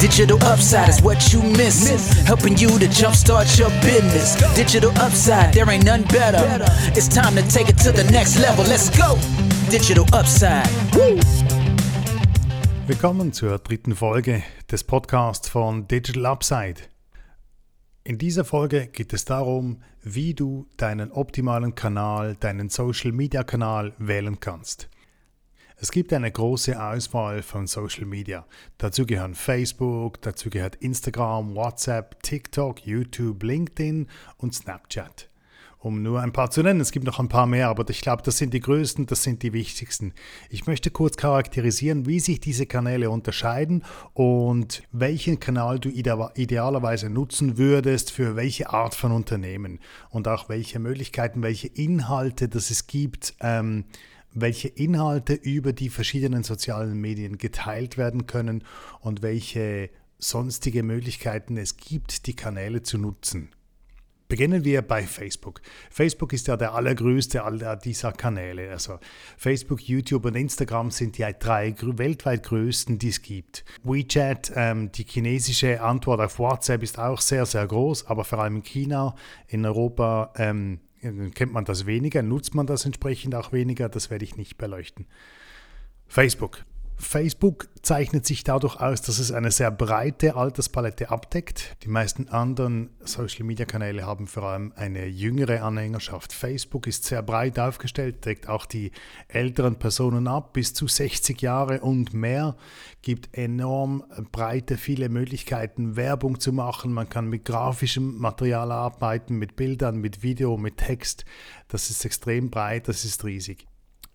Digital upside is what you miss. Helping you to jumpstart your business. Digital upside, there ain't none better. It's time to take it to the next level. Let's go. Digital upside. Woo. Willkommen zur dritten Folge des Podcasts von Digital Upside. In dieser Folge geht es darum, wie du deinen optimalen Kanal, deinen Social Media Kanal wählen kannst. Es gibt eine große Auswahl von Social Media. Dazu gehören Facebook, dazu gehört Instagram, WhatsApp, TikTok, YouTube, LinkedIn und Snapchat. Um nur ein paar zu nennen, es gibt noch ein paar mehr, aber ich glaube, das sind die größten, das sind die wichtigsten. Ich möchte kurz charakterisieren, wie sich diese Kanäle unterscheiden und welchen Kanal du idealerweise nutzen würdest für welche Art von Unternehmen und auch welche Möglichkeiten, welche Inhalte das es gibt. Ähm, welche Inhalte über die verschiedenen sozialen Medien geteilt werden können und welche sonstige Möglichkeiten es gibt, die Kanäle zu nutzen. Beginnen wir bei Facebook. Facebook ist ja der allergrößte aller dieser Kanäle. Also Facebook, YouTube und Instagram sind die drei weltweit größten, die es gibt. WeChat, ähm, die chinesische Antwort auf WhatsApp ist auch sehr, sehr groß, aber vor allem in China, in Europa ähm, kennt man das weniger, nutzt man das entsprechend auch weniger, das werde ich nicht beleuchten. Facebook. Facebook zeichnet sich dadurch aus, dass es eine sehr breite Alterspalette abdeckt. Die meisten anderen Social-Media-Kanäle haben vor allem eine jüngere Anhängerschaft. Facebook ist sehr breit aufgestellt, deckt auch die älteren Personen ab, bis zu 60 Jahre und mehr, gibt enorm breite, viele Möglichkeiten, Werbung zu machen. Man kann mit grafischem Material arbeiten, mit Bildern, mit Video, mit Text. Das ist extrem breit, das ist riesig.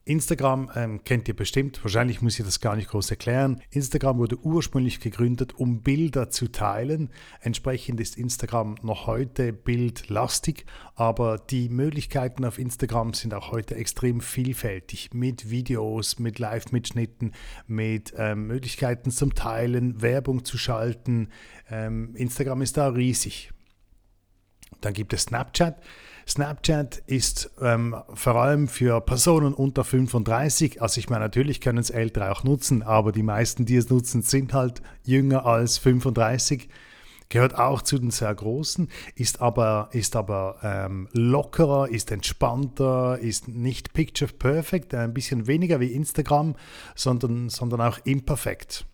Instagram ähm, kennt ihr bestimmt, wahrscheinlich muss ich das gar nicht groß erklären. Instagram wurde ursprünglich gegründet, um Bilder zu teilen. Entsprechend ist Instagram noch heute bildlastig, aber die Möglichkeiten auf Instagram sind auch heute extrem vielfältig mit Videos, mit Live-Mitschnitten, mit ähm, Möglichkeiten zum Teilen, Werbung zu schalten. Ähm, Instagram ist da riesig. Dann gibt es Snapchat. Snapchat ist ähm, vor allem für Personen unter 35, also ich meine, natürlich können es Ältere auch nutzen, aber die meisten, die es nutzen, sind halt jünger als 35 gehört auch zu den sehr großen, ist aber, ist aber ähm, lockerer, ist entspannter, ist nicht picture perfect, ein bisschen weniger wie Instagram, sondern, sondern auch imperfekt.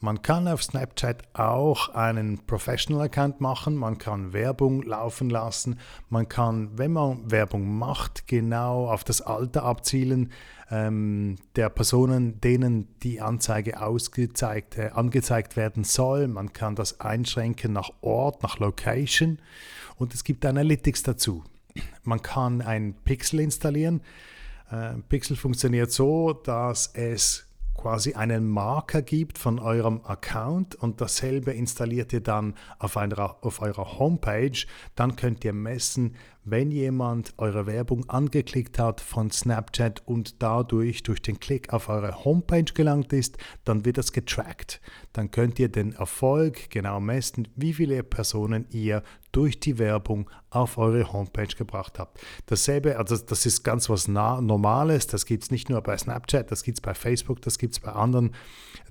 Man kann auf Snapchat auch einen Professional-Account machen, man kann Werbung laufen lassen, man kann, wenn man Werbung macht, genau auf das Alter abzielen ähm, der Personen, denen die Anzeige ausgezeigt, äh, angezeigt werden soll. Man kann das einschränken nach Ort, nach Location und es gibt Analytics dazu. Man kann ein Pixel installieren. Äh, Pixel funktioniert so, dass es quasi einen Marker gibt von eurem Account und dasselbe installiert ihr dann auf, einer, auf eurer Homepage, dann könnt ihr messen, wenn jemand eure Werbung angeklickt hat von Snapchat und dadurch durch den Klick auf eure Homepage gelangt ist, dann wird das getrackt. Dann könnt ihr den Erfolg genau messen, wie viele Personen ihr durch die Werbung auf eure Homepage gebracht habt. Dasselbe, also das ist ganz was Normales, das gibt es nicht nur bei Snapchat, das gibt es bei Facebook, das gibt es bei anderen.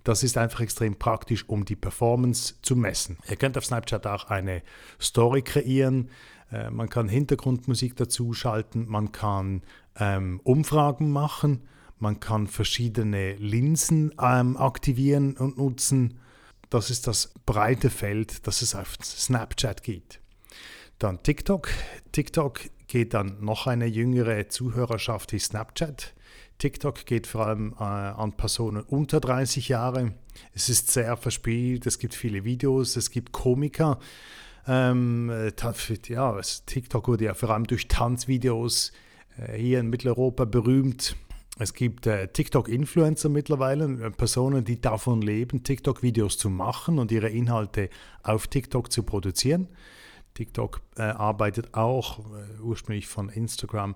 Das ist einfach extrem praktisch, um die Performance zu messen. Ihr könnt auf Snapchat auch eine Story kreieren. Äh, man kann Hintergrundmusik dazu schalten, man kann ähm, Umfragen machen, man kann verschiedene Linsen ähm, aktivieren und nutzen. Das ist das breite Feld, das es auf Snapchat gibt. Dann TikTok. TikTok geht dann noch eine jüngere Zuhörerschaft wie Snapchat. TikTok geht vor allem äh, an Personen unter 30 Jahre. Es ist sehr verspielt, es gibt viele Videos, es gibt Komiker. Ähm, äh, ja, TikTok wurde ja vor allem durch Tanzvideos äh, hier in Mitteleuropa berühmt. Es gibt äh, TikTok-Influencer mittlerweile, äh, Personen, die davon leben, TikTok-Videos zu machen und ihre Inhalte auf TikTok zu produzieren. TikTok äh, arbeitet auch äh, ursprünglich von Instagram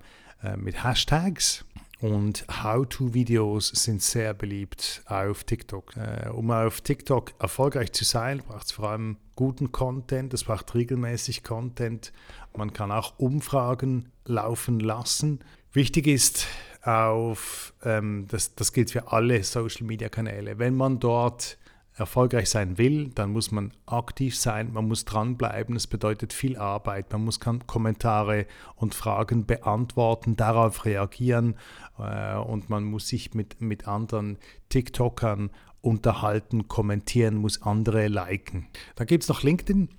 mit Hashtags. Und How-to-Videos sind sehr beliebt auf TikTok. Äh, um auf TikTok erfolgreich zu sein, braucht es vor allem guten Content, es braucht regelmäßig Content. Man kann auch Umfragen laufen lassen. Wichtig ist auf, ähm, das, das gilt für alle Social-Media-Kanäle, wenn man dort erfolgreich sein will, dann muss man aktiv sein, man muss dranbleiben. Es bedeutet viel Arbeit. Man muss Kommentare und Fragen beantworten, darauf reagieren äh, und man muss sich mit, mit anderen TikTokern unterhalten, kommentieren, muss andere liken. Dann gibt es noch LinkedIn.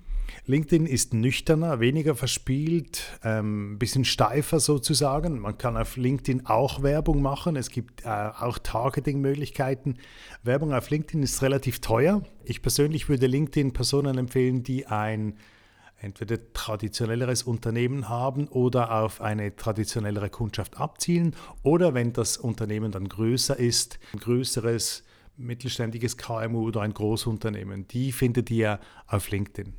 LinkedIn ist nüchterner, weniger verspielt, ein ähm, bisschen steifer sozusagen. Man kann auf LinkedIn auch Werbung machen. Es gibt äh, auch Targeting-Möglichkeiten. Werbung auf LinkedIn ist relativ teuer. Ich persönlich würde LinkedIn Personen empfehlen, die ein entweder traditionelleres Unternehmen haben oder auf eine traditionellere Kundschaft abzielen oder wenn das Unternehmen dann größer ist, ein größeres mittelständiges KMU oder ein Großunternehmen, die findet ihr auf LinkedIn.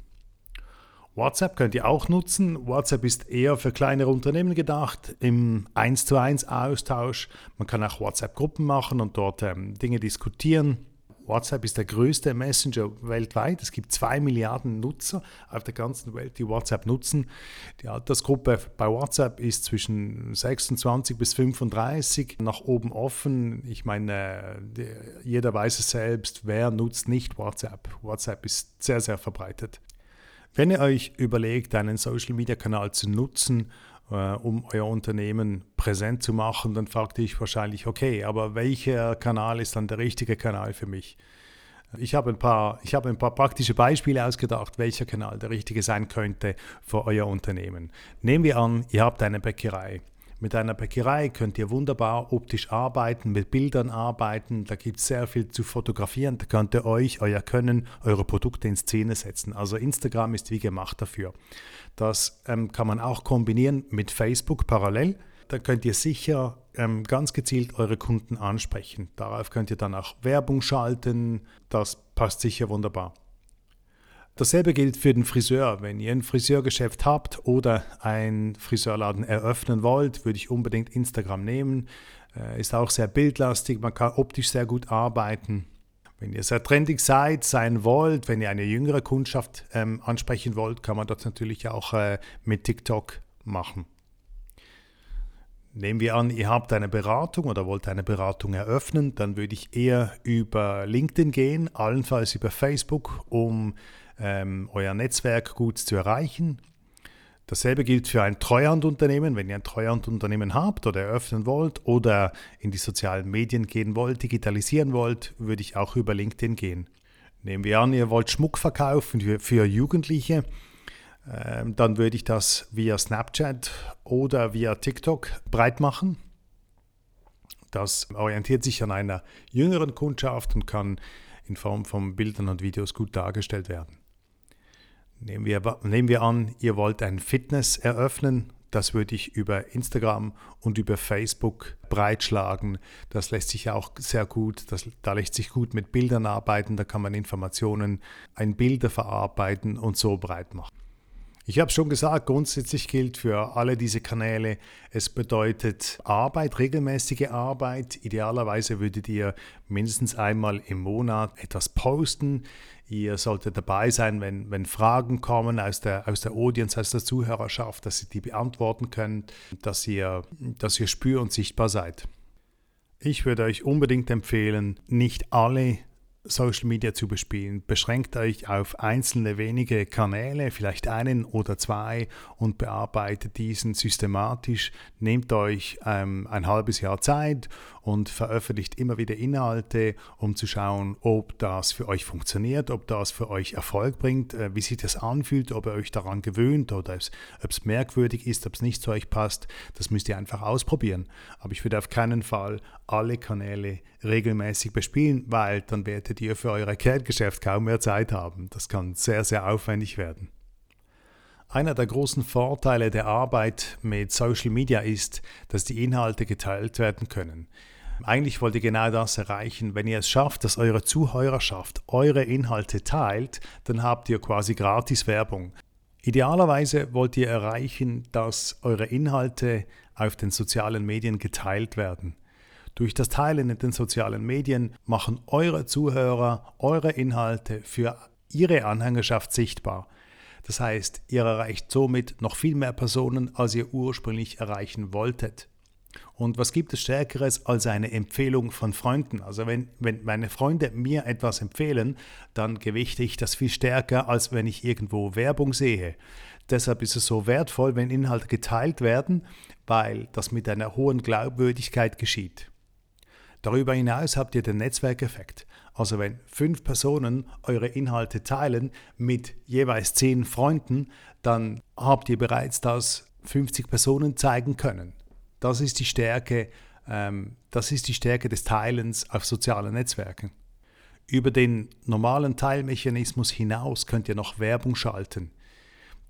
WhatsApp könnt ihr auch nutzen. WhatsApp ist eher für kleinere Unternehmen gedacht, im 1 zu 1 Austausch. Man kann auch WhatsApp-Gruppen machen und dort ähm, Dinge diskutieren. WhatsApp ist der größte Messenger weltweit. Es gibt zwei Milliarden Nutzer auf der ganzen Welt, die WhatsApp nutzen. Die Altersgruppe bei WhatsApp ist zwischen 26 bis 35, nach oben offen. Ich meine, jeder weiß es selbst, wer nutzt nicht WhatsApp. WhatsApp ist sehr, sehr verbreitet. Wenn ihr euch überlegt, einen Social-Media-Kanal zu nutzen, äh, um euer Unternehmen präsent zu machen, dann fragt ihr euch wahrscheinlich, okay, aber welcher Kanal ist dann der richtige Kanal für mich? Ich habe ein paar, ich habe ein paar praktische Beispiele ausgedacht, welcher Kanal der richtige sein könnte für euer Unternehmen. Nehmen wir an, ihr habt eine Bäckerei. Mit einer Bäckerei könnt ihr wunderbar optisch arbeiten, mit Bildern arbeiten. Da gibt es sehr viel zu fotografieren. Da könnt ihr euch, euer Können, eure Produkte in Szene setzen. Also Instagram ist wie gemacht dafür. Das ähm, kann man auch kombinieren mit Facebook parallel. Da könnt ihr sicher ähm, ganz gezielt eure Kunden ansprechen. Darauf könnt ihr dann auch Werbung schalten. Das passt sicher wunderbar. Dasselbe gilt für den Friseur. Wenn ihr ein Friseurgeschäft habt oder einen Friseurladen eröffnen wollt, würde ich unbedingt Instagram nehmen. Äh, ist auch sehr bildlastig, man kann optisch sehr gut arbeiten. Wenn ihr sehr trendig seid, sein wollt, wenn ihr eine jüngere Kundschaft ähm, ansprechen wollt, kann man das natürlich auch äh, mit TikTok machen. Nehmen wir an, ihr habt eine Beratung oder wollt eine Beratung eröffnen, dann würde ich eher über LinkedIn gehen, allenfalls über Facebook, um ähm, euer Netzwerk gut zu erreichen. Dasselbe gilt für ein Treuhandunternehmen. Wenn ihr ein Treuhandunternehmen habt oder eröffnen wollt oder in die sozialen Medien gehen wollt, digitalisieren wollt, würde ich auch über LinkedIn gehen. Nehmen wir an, ihr wollt Schmuck verkaufen für, für Jugendliche, dann würde ich das via Snapchat oder via TikTok breit machen. Das orientiert sich an einer jüngeren Kundschaft und kann in Form von Bildern und Videos gut dargestellt werden. Nehmen wir, nehmen wir an, ihr wollt ein Fitness eröffnen. Das würde ich über Instagram und über Facebook breitschlagen. Das lässt sich auch sehr gut, das, da lässt sich gut mit Bildern arbeiten, da kann man Informationen in Bilder verarbeiten und so breit machen. Ich habe schon gesagt, grundsätzlich gilt für alle diese Kanäle, es bedeutet Arbeit, regelmäßige Arbeit. Idealerweise würdet ihr mindestens einmal im Monat etwas posten. Ihr solltet dabei sein, wenn, wenn Fragen kommen aus der, aus der Audience, aus der Zuhörerschaft, dass ihr die beantworten könnt, dass ihr, dass ihr spür- und sichtbar seid. Ich würde euch unbedingt empfehlen, nicht alle Social Media zu bespielen. Beschränkt euch auf einzelne wenige Kanäle, vielleicht einen oder zwei und bearbeitet diesen systematisch. Nehmt euch ähm, ein halbes Jahr Zeit und veröffentlicht immer wieder Inhalte, um zu schauen, ob das für euch funktioniert, ob das für euch Erfolg bringt, äh, wie sich das anfühlt, ob ihr euch daran gewöhnt oder ob es merkwürdig ist, ob es nicht zu euch passt. Das müsst ihr einfach ausprobieren. Aber ich würde auf keinen Fall alle Kanäle regelmäßig bespielen, weil dann werdet ihr für euer Kerngeschäft kaum mehr Zeit haben. Das kann sehr, sehr aufwendig werden. Einer der großen Vorteile der Arbeit mit Social Media ist, dass die Inhalte geteilt werden können. Eigentlich wollt ihr genau das erreichen. Wenn ihr es schafft, dass eure Zuhörerschaft eure Inhalte teilt, dann habt ihr quasi gratis Werbung. Idealerweise wollt ihr erreichen, dass eure Inhalte auf den sozialen Medien geteilt werden. Durch das Teilen in den sozialen Medien machen eure Zuhörer eure Inhalte für ihre Anhängerschaft sichtbar. Das heißt, ihr erreicht somit noch viel mehr Personen, als ihr ursprünglich erreichen wolltet. Und was gibt es Stärkeres als eine Empfehlung von Freunden? Also wenn, wenn meine Freunde mir etwas empfehlen, dann gewichte ich das viel stärker, als wenn ich irgendwo Werbung sehe. Deshalb ist es so wertvoll, wenn Inhalte geteilt werden, weil das mit einer hohen Glaubwürdigkeit geschieht. Darüber hinaus habt ihr den Netzwerkeffekt. Also wenn fünf Personen eure Inhalte teilen mit jeweils zehn Freunden, dann habt ihr bereits das 50 Personen zeigen können. Das ist die Stärke, ähm, das ist die Stärke des Teilens auf sozialen Netzwerken. Über den normalen Teilmechanismus hinaus könnt ihr noch Werbung schalten.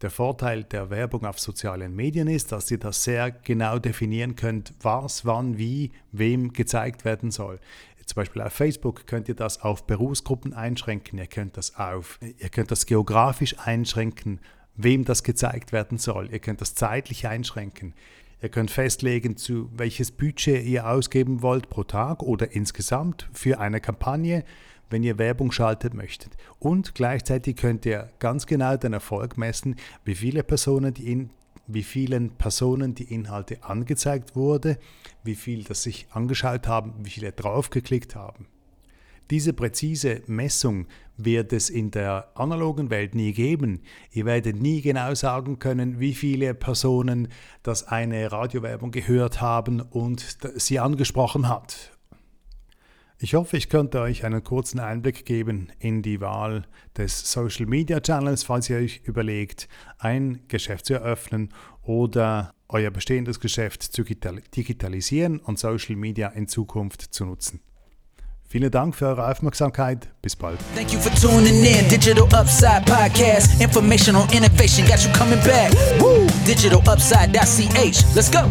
Der Vorteil der Werbung auf sozialen Medien ist, dass ihr das sehr genau definieren könnt, was, wann, wie, wem gezeigt werden soll. Zum Beispiel auf Facebook könnt ihr das auf Berufsgruppen einschränken, ihr könnt das auf, ihr könnt das geografisch einschränken, wem das gezeigt werden soll, ihr könnt das zeitlich einschränken. Ihr könnt festlegen, zu welches Budget ihr ausgeben wollt pro Tag oder insgesamt für eine Kampagne, wenn ihr Werbung schalten möchtet. Und gleichzeitig könnt ihr ganz genau den Erfolg messen, wie viele Personen die in wie vielen Personen die Inhalte angezeigt wurde, wie viel das sich angeschaut haben, wie viele draufgeklickt haben. Diese präzise Messung wird es in der analogen Welt nie geben. Ihr werdet nie genau sagen können, wie viele Personen das eine Radiowerbung gehört haben und sie angesprochen hat. Ich hoffe, ich könnte euch einen kurzen Einblick geben in die Wahl des Social Media Channels, falls ihr euch überlegt, ein Geschäft zu eröffnen oder euer bestehendes Geschäft zu digitalisieren und Social Media in Zukunft zu nutzen. Vielen Dank für eure Aufmerksamkeit. Bis bald. Thank you for tuning in. Digital Upside Podcast. Information on innovation got you coming back. Woo! Digitalupside.ch. Let's go.